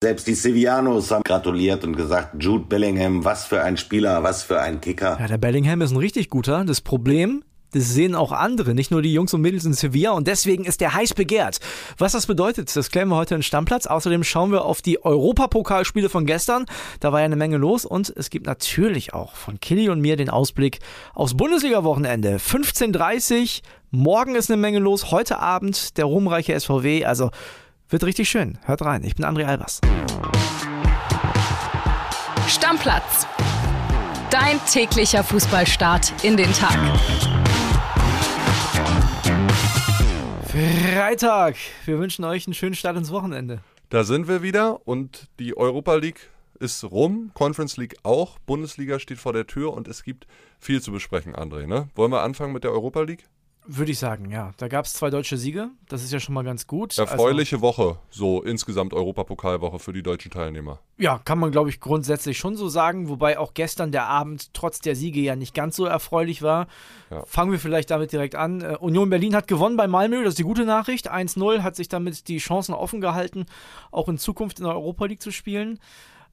Selbst die Sevillanos haben gratuliert und gesagt, Jude Bellingham, was für ein Spieler, was für ein Kicker. Ja, der Bellingham ist ein richtig guter. Das Problem, das sehen auch andere, nicht nur die Jungs und Mädels in Sevilla und deswegen ist der heiß begehrt. Was das bedeutet, das klären wir heute in Stammplatz. Außerdem schauen wir auf die Europapokalspiele von gestern. Da war ja eine Menge los und es gibt natürlich auch von Killy und mir den Ausblick aufs Bundesliga-Wochenende. 15.30 morgen ist eine Menge los, heute Abend der ruhmreiche SVW, also wird richtig schön. Hört rein, ich bin André Albers. Stammplatz. Dein täglicher Fußballstart in den Tag. Freitag. Wir wünschen euch einen schönen Start ins Wochenende. Da sind wir wieder und die Europa League ist rum, Conference League auch, Bundesliga steht vor der Tür und es gibt viel zu besprechen, André. Ne? Wollen wir anfangen mit der Europa League? Würde ich sagen, ja. Da gab es zwei deutsche Siege. Das ist ja schon mal ganz gut. Erfreuliche also, Woche, so insgesamt Europapokalwoche für die deutschen Teilnehmer. Ja, kann man, glaube ich, grundsätzlich schon so sagen. Wobei auch gestern der Abend trotz der Siege ja nicht ganz so erfreulich war. Ja. Fangen wir vielleicht damit direkt an. Uh, Union Berlin hat gewonnen bei Malmö. Das ist die gute Nachricht. 1-0 hat sich damit die Chancen offen gehalten, auch in Zukunft in der Europa League zu spielen.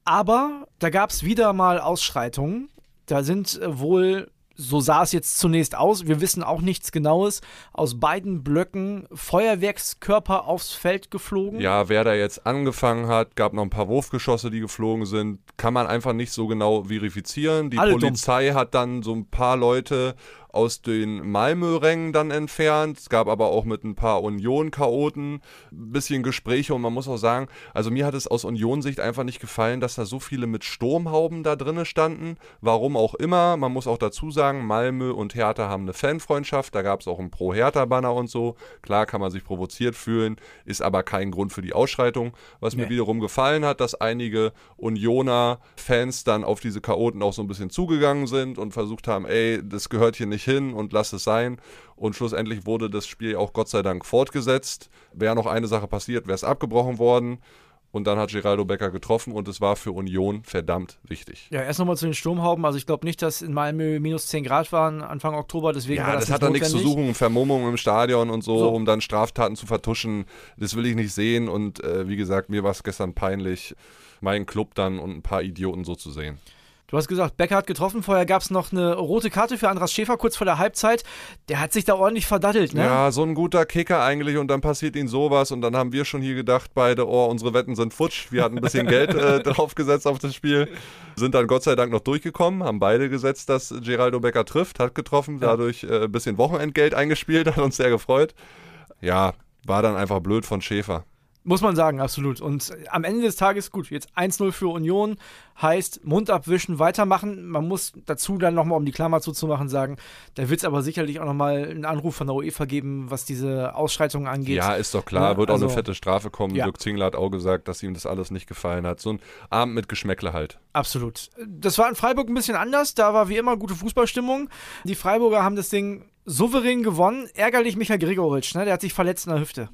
Aber da gab es wieder mal Ausschreitungen. Da sind äh, wohl so sah es jetzt zunächst aus. Wir wissen auch nichts Genaues. Aus beiden Blöcken Feuerwerkskörper aufs Feld geflogen. Ja, wer da jetzt angefangen hat, gab noch ein paar Wurfgeschosse, die geflogen sind. Kann man einfach nicht so genau verifizieren. Die Alle Polizei dumm. hat dann so ein paar Leute aus den Malmö-Rängen dann entfernt. Es gab aber auch mit ein paar Union-Chaoten ein bisschen Gespräche und man muss auch sagen, also mir hat es aus Union-Sicht einfach nicht gefallen, dass da so viele mit Sturmhauben da drinnen standen. Warum auch immer. Man muss auch dazu sagen, Malmö und Hertha haben eine Fanfreundschaft. Da gab es auch ein Pro-Hertha-Banner und so. Klar kann man sich provoziert fühlen, ist aber kein Grund für die Ausschreitung. Was nee. mir wiederum gefallen hat, dass einige Unioner-Fans dann auf diese Chaoten auch so ein bisschen zugegangen sind und versucht haben, ey, das gehört hier nicht hin und lass es sein. Und schlussendlich wurde das Spiel auch Gott sei Dank fortgesetzt. Wäre noch eine Sache passiert, wäre es abgebrochen worden. Und dann hat Geraldo Becker getroffen und es war für Union verdammt wichtig. Ja, erst nochmal zu den Sturmhauben. Also ich glaube nicht, dass in Malmö minus 10 Grad waren Anfang Oktober. Deswegen ja, das, das hat dann nichts zu suchen. Vermummung im Stadion und so, so, um dann Straftaten zu vertuschen. Das will ich nicht sehen. Und äh, wie gesagt, mir war es gestern peinlich, meinen Club dann und ein paar Idioten so zu sehen. Du hast gesagt, Becker hat getroffen. Vorher gab es noch eine rote Karte für Andras Schäfer kurz vor der Halbzeit. Der hat sich da ordentlich verdattelt, ne? Ja, so ein guter Kicker eigentlich und dann passiert ihm sowas und dann haben wir schon hier gedacht, beide, oh, unsere Wetten sind futsch. Wir hatten ein bisschen Geld äh, draufgesetzt auf das Spiel. Sind dann Gott sei Dank noch durchgekommen, haben beide gesetzt, dass Geraldo Becker trifft, hat getroffen, dadurch äh, ein bisschen Wochenendgeld eingespielt, hat uns sehr gefreut. Ja, war dann einfach blöd von Schäfer. Muss man sagen, absolut. Und am Ende des Tages, gut, jetzt 1-0 für Union heißt Mund abwischen, weitermachen. Man muss dazu dann nochmal, um die Klammer zuzumachen, sagen, da wird es aber sicherlich auch nochmal einen Anruf von der UEFA geben, was diese Ausschreitungen angeht. Ja, ist doch klar, ja, wird also, auch eine fette Strafe kommen. Ja. Dirk Zingler hat auch gesagt, dass ihm das alles nicht gefallen hat. So ein Abend mit Geschmäckle halt. Absolut. Das war in Freiburg ein bisschen anders. Da war wie immer gute Fußballstimmung. Die Freiburger haben das Ding souverän gewonnen. Ärgerlich Michael Gregoritsch, ne? der hat sich verletzt in der Hüfte.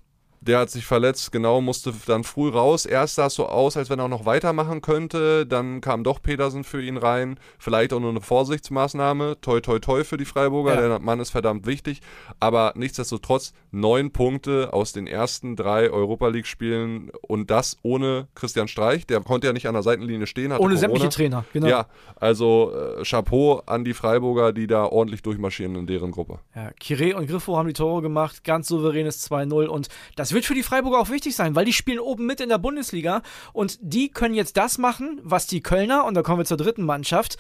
Der hat sich verletzt, genau, musste dann früh raus. Erst sah es so aus, als wenn er auch noch weitermachen könnte. Dann kam doch Petersen für ihn rein. Vielleicht auch nur eine Vorsichtsmaßnahme. Toi, toi, toi für die Freiburger. Ja. Der Mann ist verdammt wichtig. Aber nichtsdestotrotz neun Punkte aus den ersten drei Europa League-Spielen und das ohne Christian Streich. Der konnte ja nicht an der Seitenlinie stehen. ohne Corona. sämtliche Trainer, genau. Ja, also äh, Chapeau an die Freiburger, die da ordentlich durchmarschieren in deren Gruppe. Ja, Kire und Griffo haben die Tore gemacht. Ganz souveränes 2-0 und das wird für die Freiburger auch wichtig sein, weil die spielen oben mit in der Bundesliga und die können jetzt das machen, was die Kölner, und da kommen wir zur dritten Mannschaft,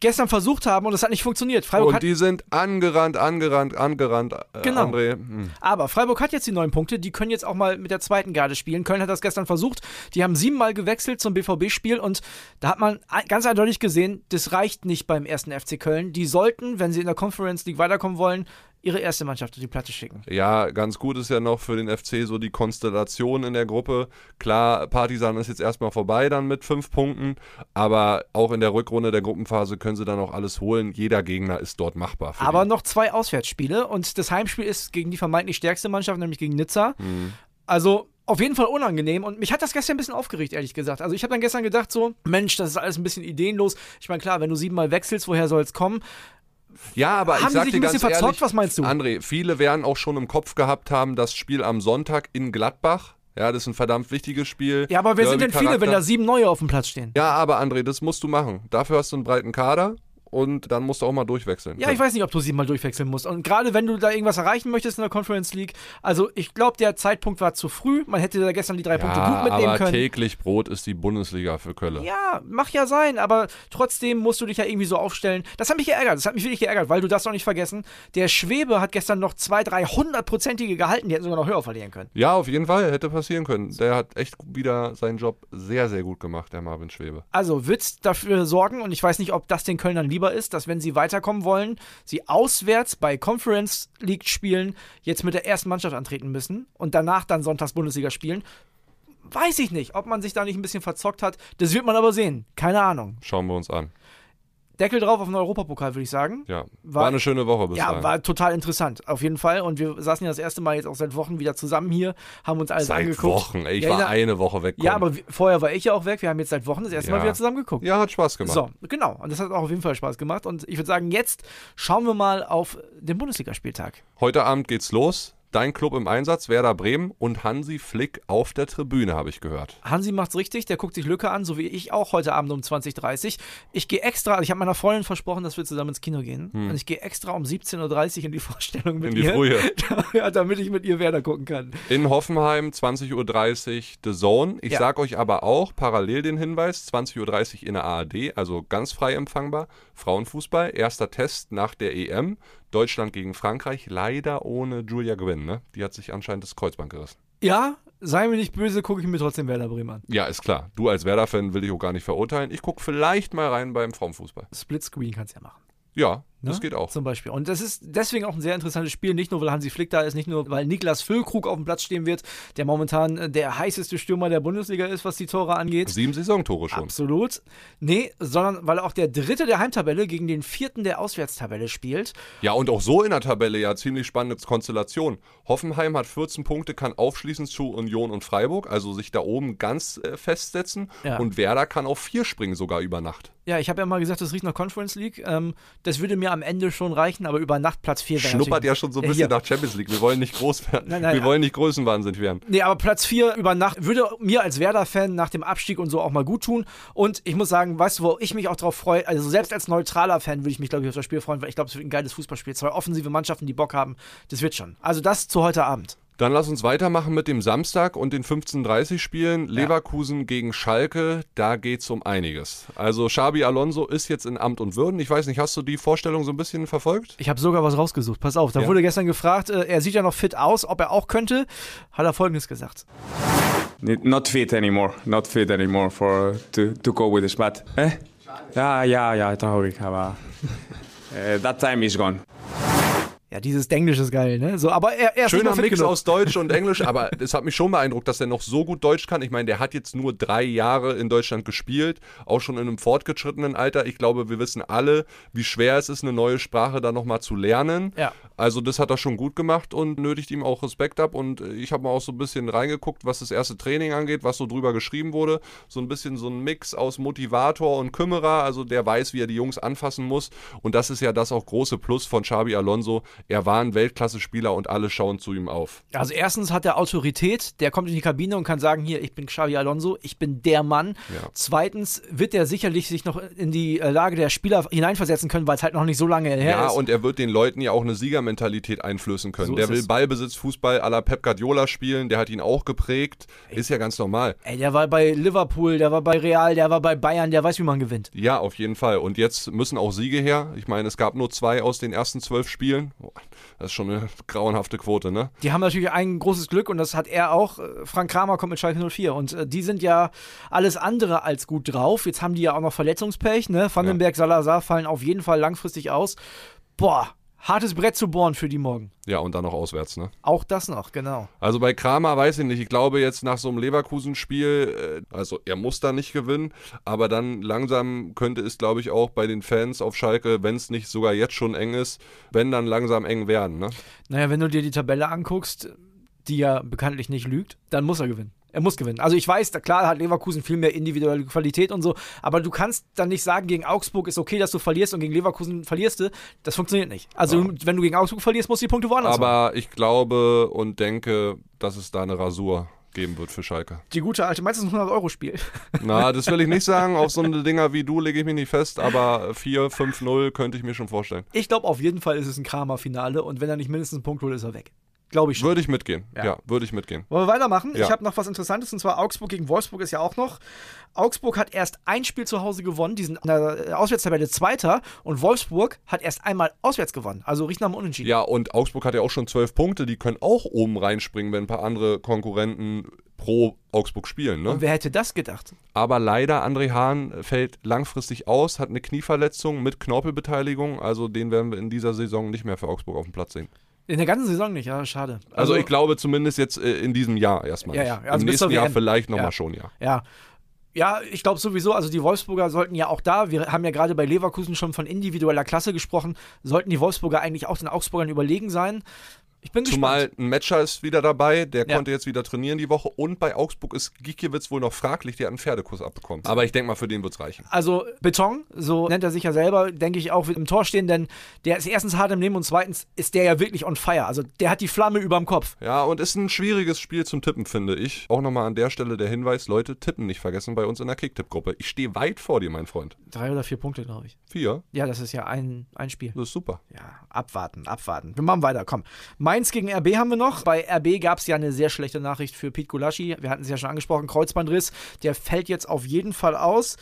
gestern versucht haben und es hat nicht funktioniert. Freiburg und die sind angerannt, angerannt, angerannt. Äh, genau. André. Hm. Aber Freiburg hat jetzt die neun Punkte, die können jetzt auch mal mit der zweiten Garde spielen. Köln hat das gestern versucht. Die haben siebenmal gewechselt zum BVB-Spiel und da hat man ganz eindeutig gesehen, das reicht nicht beim ersten FC Köln. Die sollten, wenn sie in der Conference League weiterkommen wollen, ihre erste Mannschaft auf die Platte schicken. Ja, ganz gut ist ja noch für den FC so die Konstellation in der Gruppe. Klar, Partisan ist jetzt erstmal vorbei dann mit fünf Punkten, aber auch in der Rückrunde der Gruppenphase können sie dann auch alles holen. Jeder Gegner ist dort machbar. aber die. noch zwei Auswärtsspiele und das Heimspiel ist gegen die vermeintlich stärkste Mannschaft, nämlich gegen Nizza. Mhm. Also auf jeden Fall unangenehm und mich hat das gestern ein bisschen aufgeregt, ehrlich gesagt. Also ich habe dann gestern gedacht so, Mensch, das ist alles ein bisschen ideenlos. Ich meine, klar, wenn du siebenmal wechselst, woher soll es kommen? Ja, aber haben ich sag dir ein bisschen ganz verzockt? Was meinst du? André, viele werden auch schon im Kopf gehabt haben, das Spiel am Sonntag in Gladbach Ja, das ist ein verdammt wichtiges Spiel. Ja, aber wer sind denn viele, wenn da sieben neue auf dem Platz stehen? Ja, aber André, das musst du machen. Dafür hast du einen breiten Kader und dann musst du auch mal durchwechseln. Ja, ich weiß nicht, ob du sie mal durchwechseln musst. Und gerade wenn du da irgendwas erreichen möchtest in der Conference League, also ich glaube, der Zeitpunkt war zu früh. Man hätte da gestern die drei ja, Punkte gut mitnehmen aber können. täglich Brot ist die Bundesliga für Kölle. Ja, mach ja sein, aber trotzdem musst du dich ja irgendwie so aufstellen. Das hat mich geärgert, das hat mich wirklich geärgert, weil du das doch nicht vergessen. Der Schwebe hat gestern noch zwei, drei hundertprozentige gehalten, die hätten sogar noch höher verlieren können. Ja, auf jeden Fall, hätte passieren können. Der hat echt wieder seinen Job sehr, sehr gut gemacht, der Marvin Schwebe. Also wird dafür sorgen, und ich weiß nicht, ob das den Kölnern lieber ist, dass wenn sie weiterkommen wollen, sie auswärts bei Conference League Spielen jetzt mit der ersten Mannschaft antreten müssen und danach dann Sonntags Bundesliga spielen. Weiß ich nicht, ob man sich da nicht ein bisschen verzockt hat. Das wird man aber sehen. Keine Ahnung. Schauen wir uns an. Deckel drauf auf den Europapokal, würde ich sagen. Ja, war, war, eine schöne Woche bis Ja, war total interessant, auf jeden Fall. Und wir saßen ja das erste Mal jetzt auch seit Wochen wieder zusammen hier, haben uns alles seit angeguckt. Seit Wochen, ey, ich ja, war eine Woche weg. Ja, aber vorher war ich ja auch weg. Wir haben jetzt seit Wochen das erste ja. Mal wieder zusammen geguckt. Ja, hat Spaß gemacht. So, genau. Und das hat auch auf jeden Fall Spaß gemacht. Und ich würde sagen, jetzt schauen wir mal auf den Bundesligaspieltag. Heute Abend geht's los. Dein Club im Einsatz, Werder Bremen und Hansi Flick auf der Tribüne, habe ich gehört. Hansi macht's richtig, der guckt sich Lücke an, so wie ich auch heute Abend um 20.30 Uhr. Ich gehe extra, also ich habe meiner Freundin versprochen, dass wir zusammen ins Kino gehen. Hm. Und ich gehe extra um 17.30 Uhr in die Vorstellung mit in die ihr. Frühe. ja, damit ich mit ihr Werder gucken kann. In Hoffenheim, 20.30 Uhr The Zone. Ich ja. sage euch aber auch parallel den Hinweis, 20.30 Uhr in der ARD, also ganz frei empfangbar. Frauenfußball, erster Test nach der EM. Deutschland gegen Frankreich, leider ohne Julia Gwynn, ne? Die hat sich anscheinend das Kreuzband gerissen. Ja, sei mir nicht böse, gucke ich mir trotzdem Werder Bremen an. Ja, ist klar. Du als Werder-Fan will ich auch gar nicht verurteilen. Ich gucke vielleicht mal rein beim Frauenfußball. Splitscreen kannst du ja machen. Ja, Ne? Das geht auch. Zum Beispiel. Und das ist deswegen auch ein sehr interessantes Spiel, nicht nur, weil Hansi Flick da ist, nicht nur, weil Niklas Füllkrug auf dem Platz stehen wird, der momentan äh, der heißeste Stürmer der Bundesliga ist, was die Tore angeht. Sieben Saisontore schon. Absolut. Nee, sondern weil auch der Dritte der Heimtabelle gegen den Vierten der Auswärtstabelle spielt. Ja, und auch so in der Tabelle ja ziemlich spannende Konstellation. Hoffenheim hat 14 Punkte, kann aufschließen zu Union und Freiburg, also sich da oben ganz äh, festsetzen. Ja. Und Werder kann auf vier springen sogar über Nacht. Ja, ich habe ja mal gesagt, das riecht nach Conference League. Ähm, das würde mir am Ende schon reichen, aber über Nacht Platz 4 wäre Schnuppert ja schon so ein bisschen ja. nach Champions League. Wir wollen nicht groß werden. Nein, nein, wir wollen nicht größenwahnsinnig werden. Nee, aber Platz 4 über Nacht würde mir als Werder-Fan nach dem Abstieg und so auch mal gut tun. Und ich muss sagen, weißt du, wo ich mich auch drauf freue? Also selbst als neutraler Fan würde ich mich, glaube ich, auf das Spiel freuen, weil ich glaube, es wird ein geiles Fußballspiel. Zwei offensive Mannschaften, die Bock haben. Das wird schon. Also das zu heute Abend. Dann lass uns weitermachen mit dem Samstag und den 15:30 Spielen. Ja. Leverkusen gegen Schalke, da geht es um einiges. Also Xabi Alonso ist jetzt in Amt und Würden. Ich weiß nicht, hast du die Vorstellung so ein bisschen verfolgt? Ich habe sogar was rausgesucht. Pass auf, da ja. wurde gestern gefragt, äh, er sieht ja noch fit aus, ob er auch könnte. Hat er folgendes gesagt. Not fit anymore, not fit anymore for to, to go with this, but eh? ja, ja, ja, traurig, aber uh, that time is gone. Ja, dieses Denglisch ist geil, ne? So, aber er, er Schöner Mix genug. aus Deutsch und Englisch, aber es hat mich schon beeindruckt, dass er noch so gut Deutsch kann. Ich meine, der hat jetzt nur drei Jahre in Deutschland gespielt, auch schon in einem fortgeschrittenen Alter. Ich glaube, wir wissen alle, wie schwer es ist, eine neue Sprache da nochmal zu lernen. Ja. Also das hat er schon gut gemacht und nötigt ihm auch Respekt ab. Und ich habe mal auch so ein bisschen reingeguckt, was das erste Training angeht, was so drüber geschrieben wurde. So ein bisschen so ein Mix aus Motivator und Kümmerer. Also der weiß, wie er die Jungs anfassen muss. Und das ist ja das auch große Plus von Xabi Alonso er war ein Weltklasse-Spieler und alle schauen zu ihm auf. Also erstens hat er Autorität, der kommt in die Kabine und kann sagen, hier, ich bin Xavi Alonso, ich bin der Mann. Ja. Zweitens wird er sicherlich sich noch in die äh, Lage der Spieler hineinversetzen können, weil es halt noch nicht so lange her ja, ist. Ja, und er wird den Leuten ja auch eine Siegermentalität einflößen können. So der will es. Ballbesitz, Fußball à la Pep Guardiola spielen, der hat ihn auch geprägt. Ey. Ist ja ganz normal. Ey, der war bei Liverpool, der war bei Real, der war bei Bayern, der weiß, wie man gewinnt. Ja, auf jeden Fall. Und jetzt müssen auch Siege her. Ich meine, es gab nur zwei aus den ersten zwölf Spielen. Das ist schon eine grauenhafte Quote, ne? Die haben natürlich ein großes Glück und das hat er auch. Frank Kramer kommt mit Schalke 04 und äh, die sind ja alles andere als gut drauf. Jetzt haben die ja auch noch Verletzungspech, ne? Vandenberg, ja. Salazar fallen auf jeden Fall langfristig aus. Boah, hartes Brett zu bohren für die morgen. Ja, und dann noch auswärts, ne? Auch das noch, genau. Also bei Kramer weiß ich nicht. Ich glaube jetzt nach so einem Leverkusen-Spiel, äh, also er muss da nicht gewinnen, aber dann langsam könnte es, glaube ich, auch bei den Fans auf Schalke, wenn es nicht sogar jetzt schon eng ist, wenn dann langsam eng werden, ne? Naja, wenn du dir die Tabelle anguckst, die ja bekanntlich nicht lügt, dann muss er gewinnen. Er muss gewinnen. Also ich weiß, klar hat Leverkusen viel mehr individuelle Qualität und so, aber du kannst dann nicht sagen, gegen Augsburg ist okay, dass du verlierst und gegen Leverkusen verlierst du. Das funktioniert nicht. Also ja. wenn du gegen Augsburg verlierst, musst du die Punkte woanders Aber holen. ich glaube und denke, dass es da eine Rasur geben wird für Schalke. Die gute alte, meinst du, ein 100-Euro-Spiel? Na, das will ich nicht sagen. Auf so eine Dinger wie du lege ich mich nicht fest, aber 4, 5-0 könnte ich mir schon vorstellen. Ich glaube, auf jeden Fall ist es ein Kramer-Finale und wenn er nicht mindestens einen Punkt holt, ist er weg. Glaube ich schon. Würde ich mitgehen. Ja, ja würde ich mitgehen. Wollen wir weitermachen? Ja. Ich habe noch was Interessantes und zwar Augsburg gegen Wolfsburg ist ja auch noch. Augsburg hat erst ein Spiel zu Hause gewonnen, die sind in der Auswärtstabelle Zweiter und Wolfsburg hat erst einmal auswärts gewonnen. Also riecht nach einem Unentschieden. Ja, und Augsburg hat ja auch schon zwölf Punkte, die können auch oben reinspringen, wenn ein paar andere Konkurrenten pro Augsburg spielen. Ne? Und wer hätte das gedacht? Aber leider, André Hahn fällt langfristig aus, hat eine Knieverletzung mit Knorpelbeteiligung. Also den werden wir in dieser Saison nicht mehr für Augsburg auf dem Platz sehen. In der ganzen Saison nicht, ja, schade. Also, also ich glaube zumindest jetzt äh, in diesem Jahr erstmal. Ja, ja. Also Im nächsten Jahr vielleicht nochmal ja. schon, ja. Ja. Ja, ich glaube sowieso, also die Wolfsburger sollten ja auch da, wir haben ja gerade bei Leverkusen schon von individueller Klasse gesprochen, sollten die Wolfsburger eigentlich auch den Augsburgern überlegen sein. Ich bin Zumal gespannt. ein Matcher ist wieder dabei, der ja. konnte jetzt wieder trainieren die Woche. Und bei Augsburg ist Gikiewicz wohl noch fraglich, der hat einen Pferdekurs abbekommen. Aber ich denke mal, für den wird es reichen. Also Beton, so nennt er sich ja selber, denke ich auch, wird im Tor stehen, denn der ist erstens hart im Leben und zweitens ist der ja wirklich on fire. Also der hat die Flamme überm Kopf. Ja, und ist ein schwieriges Spiel zum Tippen, finde ich. Auch nochmal an der Stelle der Hinweis, Leute, tippen nicht vergessen bei uns in der Kicktipp-Gruppe. Ich stehe weit vor dir, mein Freund. Drei oder vier Punkte, glaube ich. Vier? Ja, das ist ja ein, ein Spiel. Das ist super. Ja, abwarten, abwarten. Wir machen weiter, komm. Mainz gegen RB haben wir noch. Bei RB gab es ja eine sehr schlechte Nachricht für Pete Gulaschi. Wir hatten es ja schon angesprochen, Kreuzbandriss. Der fällt jetzt auf jeden Fall aus.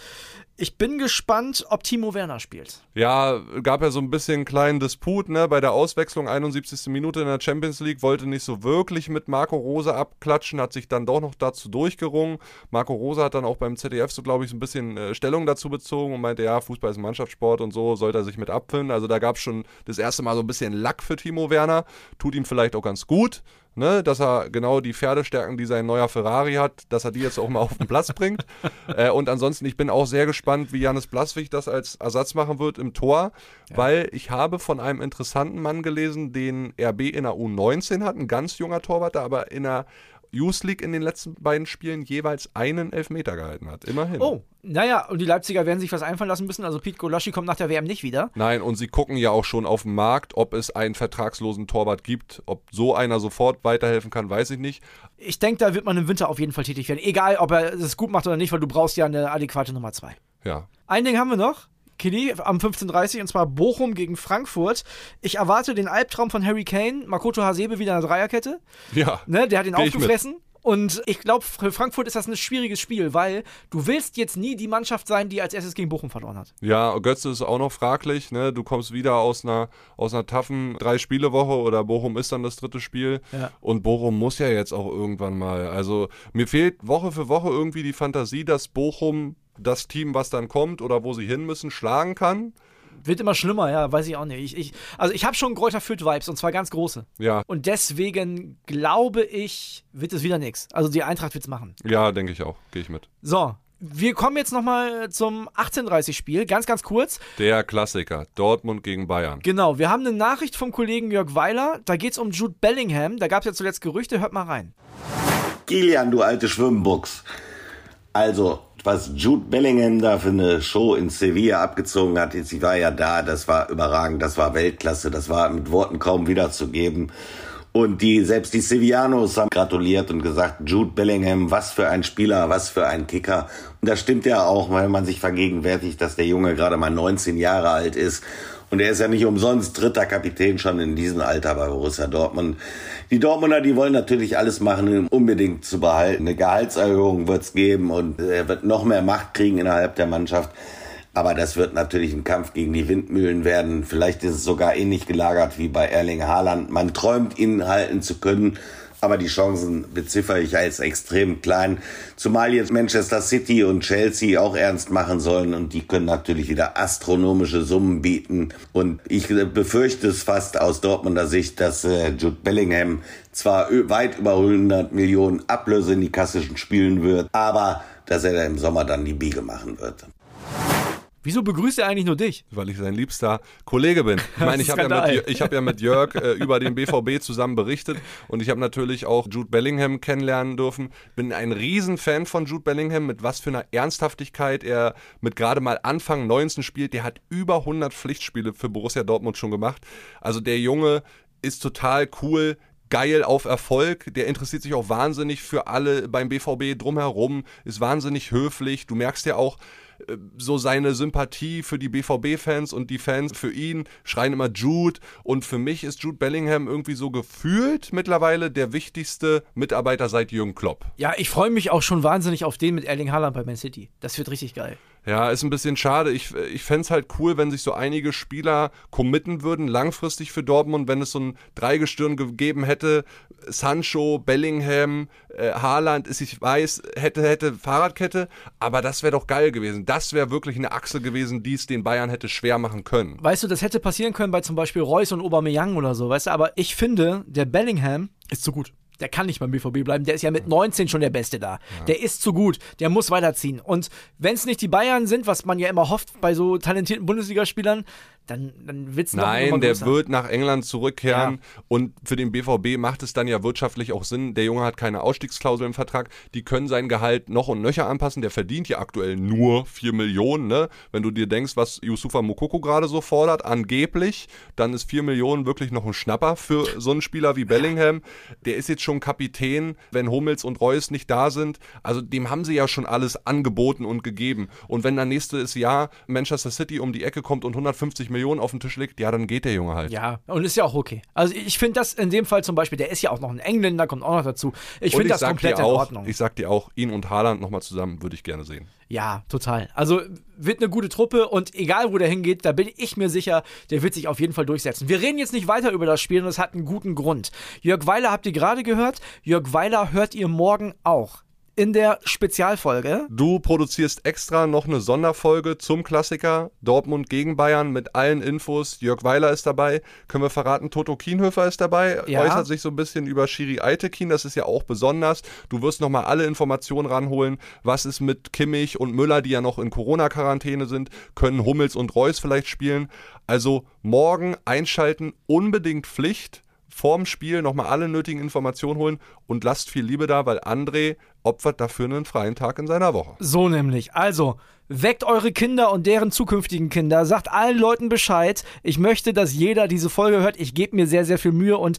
Ich bin gespannt, ob Timo Werner spielt. Ja, gab ja so ein bisschen einen kleinen Disput ne, bei der Auswechslung. 71. Minute in der Champions League wollte nicht so wirklich mit Marco Rosa abklatschen, hat sich dann doch noch dazu durchgerungen. Marco Rosa hat dann auch beim ZDF so, glaube ich, so ein bisschen äh, Stellung dazu bezogen und meinte, ja, Fußball ist ein Mannschaftssport und so sollte er sich mit abfinden. Also da gab es schon das erste Mal so ein bisschen Lack für Timo Werner. Tut ihm vielleicht auch ganz gut ne, dass er genau die Pferdestärken, die sein neuer Ferrari hat, dass er die jetzt auch mal auf den Platz bringt. Äh, und ansonsten, ich bin auch sehr gespannt, wie Janis Blaswig das als Ersatz machen wird im Tor, ja. weil ich habe von einem interessanten Mann gelesen, den RB in der U19 hat, ein ganz junger Torwart, der aber in der Youth League in den letzten beiden Spielen jeweils einen Elfmeter gehalten hat. Immerhin. Oh, naja, und die Leipziger werden sich was einfallen lassen müssen. Also Pete Goloschi kommt nach der WM nicht wieder. Nein, und sie gucken ja auch schon auf den Markt, ob es einen vertragslosen Torwart gibt. Ob so einer sofort weiterhelfen kann, weiß ich nicht. Ich denke, da wird man im Winter auf jeden Fall tätig werden. Egal, ob er es gut macht oder nicht, weil du brauchst ja eine adäquate Nummer zwei. Ja. Ein Ding haben wir noch. Kili am 15.30 und zwar Bochum gegen Frankfurt. Ich erwarte den Albtraum von Harry Kane, Makoto Hasebe wieder in der Dreierkette. Ja. Ne, der hat ihn aufgefressen. Und ich glaube, für Frankfurt ist das ein schwieriges Spiel, weil du willst jetzt nie die Mannschaft sein, die als erstes gegen Bochum verloren hat. Ja, Götze ist auch noch fraglich. Ne? Du kommst wieder aus einer, aus einer taffen Drei-Spiele-Woche oder Bochum ist dann das dritte Spiel. Ja. Und Bochum muss ja jetzt auch irgendwann mal. Also mir fehlt Woche für Woche irgendwie die Fantasie, dass Bochum das Team, was dann kommt oder wo sie hin müssen, schlagen kann. Wird immer schlimmer, ja, weiß ich auch nicht. Ich, ich, also ich habe schon Kräuter Fürth-Vibes und zwar ganz große. Ja. Und deswegen glaube ich, wird es wieder nichts. Also die Eintracht wird es machen. Ja, denke ich auch. Gehe ich mit. So, wir kommen jetzt nochmal zum 18:30-Spiel, ganz, ganz kurz. Der Klassiker, Dortmund gegen Bayern. Genau, wir haben eine Nachricht vom Kollegen Jörg Weiler. Da geht es um Jude Bellingham. Da gab es ja zuletzt Gerüchte, hört mal rein. Kilian, du alte Schwimmbuchs. Also, was Jude Bellingham da für eine Show in Sevilla abgezogen hat, sie war ja da, das war überragend, das war Weltklasse, das war mit Worten kaum wiederzugeben. Und die, selbst die Sevillanos haben gratuliert und gesagt, Jude Bellingham, was für ein Spieler, was für ein Kicker. Und das stimmt ja auch, weil man sich vergegenwärtigt, dass der Junge gerade mal 19 Jahre alt ist und er ist ja nicht umsonst dritter Kapitän schon in diesem Alter bei Borussia Dortmund. Die Dortmunder, die wollen natürlich alles machen, um unbedingt zu behalten. Eine Gehaltserhöhung wird es geben und er wird noch mehr Macht kriegen innerhalb der Mannschaft. Aber das wird natürlich ein Kampf gegen die Windmühlen werden. Vielleicht ist es sogar ähnlich gelagert wie bei Erling Haaland. Man träumt, ihn halten zu können aber die Chancen beziffere ich als extrem klein. Zumal jetzt Manchester City und Chelsea auch ernst machen sollen und die können natürlich wieder astronomische Summen bieten. Und ich befürchte es fast aus Dortmunder Sicht, dass äh, Jude Bellingham zwar weit über 100 Millionen Ablöse in die Kasse spielen wird, aber dass er im Sommer dann die Biege machen wird. Wieso begrüßt er eigentlich nur dich? Weil ich sein liebster Kollege bin. Ich meine, ich habe ja, mit, hab ja mit Jörg äh, über den BVB zusammen berichtet und ich habe natürlich auch Jude Bellingham kennenlernen dürfen. Bin ein Riesenfan von Jude Bellingham, mit was für einer Ernsthaftigkeit er mit gerade mal Anfang 19 spielt. Der hat über 100 Pflichtspiele für Borussia Dortmund schon gemacht. Also der Junge ist total cool, geil auf Erfolg. Der interessiert sich auch wahnsinnig für alle beim BVB drumherum, ist wahnsinnig höflich. Du merkst ja auch, so seine Sympathie für die BVB-Fans und die Fans für ihn schreien immer Jude. Und für mich ist Jude Bellingham irgendwie so gefühlt mittlerweile der wichtigste Mitarbeiter seit Jürgen Klopp. Ja, ich freue mich auch schon wahnsinnig auf den mit Erling Haaland bei Man City. Das wird richtig geil. Ja, ist ein bisschen schade. Ich, ich fände es halt cool, wenn sich so einige Spieler committen würden, langfristig für Dortmund, wenn es so ein Dreigestirn gegeben hätte. Sancho, Bellingham, äh, Haaland, ist, ich weiß, hätte, hätte Fahrradkette, aber das wäre doch geil gewesen. Das wäre wirklich eine Achse gewesen, die es den Bayern hätte schwer machen können. Weißt du, das hätte passieren können bei zum Beispiel Reus und Aubameyang oder so, weißt du, aber ich finde, der Bellingham ist zu gut der kann nicht beim BVB bleiben. Der ist ja mit 19 schon der Beste da. Ja. Der ist zu gut. Der muss weiterziehen. Und wenn es nicht die Bayern sind, was man ja immer hofft bei so talentierten Bundesligaspielern, dann, dann wird es Nein, der wird nach England zurückkehren ja. und für den BVB macht es dann ja wirtschaftlich auch Sinn. Der Junge hat keine Ausstiegsklausel im Vertrag. Die können sein Gehalt noch und nöcher anpassen. Der verdient ja aktuell nur 4 Millionen. Ne? Wenn du dir denkst, was Yusufa Mukoko gerade so fordert, angeblich, dann ist 4 Millionen wirklich noch ein Schnapper für so einen Spieler wie Bellingham. Der ist jetzt schon Kapitän, wenn Hummels und Reus nicht da sind. Also dem haben sie ja schon alles angeboten und gegeben. Und wenn dann nächstes Jahr Manchester City um die Ecke kommt und 150 Millionen Millionen auf den Tisch legt, ja, dann geht der Junge halt. Ja, und ist ja auch okay. Also ich finde das in dem Fall zum Beispiel, der ist ja auch noch ein Engländer, kommt auch noch dazu. Ich finde das komplett in Ordnung. Ich sag dir auch, ihn und Haaland nochmal zusammen würde ich gerne sehen. Ja, total. Also wird eine gute Truppe und egal wo der hingeht, da bin ich mir sicher, der wird sich auf jeden Fall durchsetzen. Wir reden jetzt nicht weiter über das Spiel und es hat einen guten Grund. Jörg Weiler habt ihr gerade gehört, Jörg Weiler hört ihr morgen auch in der Spezialfolge. Du produzierst extra noch eine Sonderfolge zum Klassiker Dortmund gegen Bayern mit allen Infos. Jörg Weiler ist dabei. Können wir verraten, Toto Kienhöfer ist dabei. Ja. Äußert sich so ein bisschen über Shiri Eitekin. Das ist ja auch besonders. Du wirst nochmal alle Informationen ranholen. Was ist mit Kimmich und Müller, die ja noch in Corona-Quarantäne sind? Können Hummels und Reus vielleicht spielen? Also morgen einschalten, unbedingt Pflicht vorm Spiel nochmal alle nötigen Informationen holen und lasst viel Liebe da, weil André opfert dafür einen freien Tag in seiner Woche. So nämlich. Also, weckt eure Kinder und deren zukünftigen Kinder, sagt allen Leuten Bescheid. Ich möchte, dass jeder diese Folge hört. Ich gebe mir sehr, sehr viel Mühe und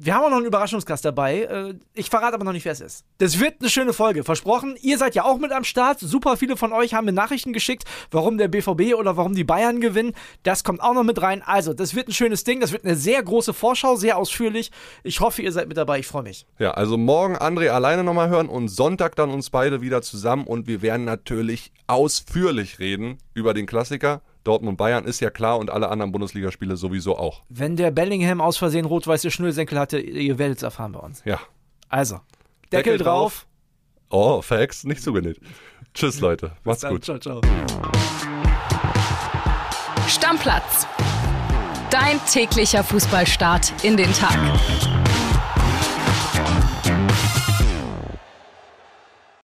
wir haben auch noch einen Überraschungsgast dabei. Äh, ich verrate aber noch nicht, wer es ist. Das wird eine schöne Folge, versprochen. Ihr seid ja auch mit am Start. Super viele von euch haben mir Nachrichten geschickt, warum der BVB oder warum die Bayern gewinnen. Das kommt auch noch mit rein. Also, das wird ein schönes Ding. Das wird eine sehr große Vorschau, sehr ausführlich. Ich hoffe, ihr seid mit dabei. Ich freue mich. Ja, also morgen André alleine nochmal hören und Sonntag dann uns beide wieder zusammen. Und wir werden natürlich ausführlich reden über den Klassiker. Dortmund Bayern ist ja klar und alle anderen Bundesligaspiele sowieso auch. Wenn der Bellingham aus Versehen rot-weiße Schnürsenkel hatte, ihr werdet es erfahren bei uns. Ja. Also, Deckel, Deckel drauf. drauf. Oh, Facts, nicht zugenäht. Tschüss, Leute. Macht's gut. Ciao, ciao. Stammplatz. Dein täglicher Fußballstart in den Tag.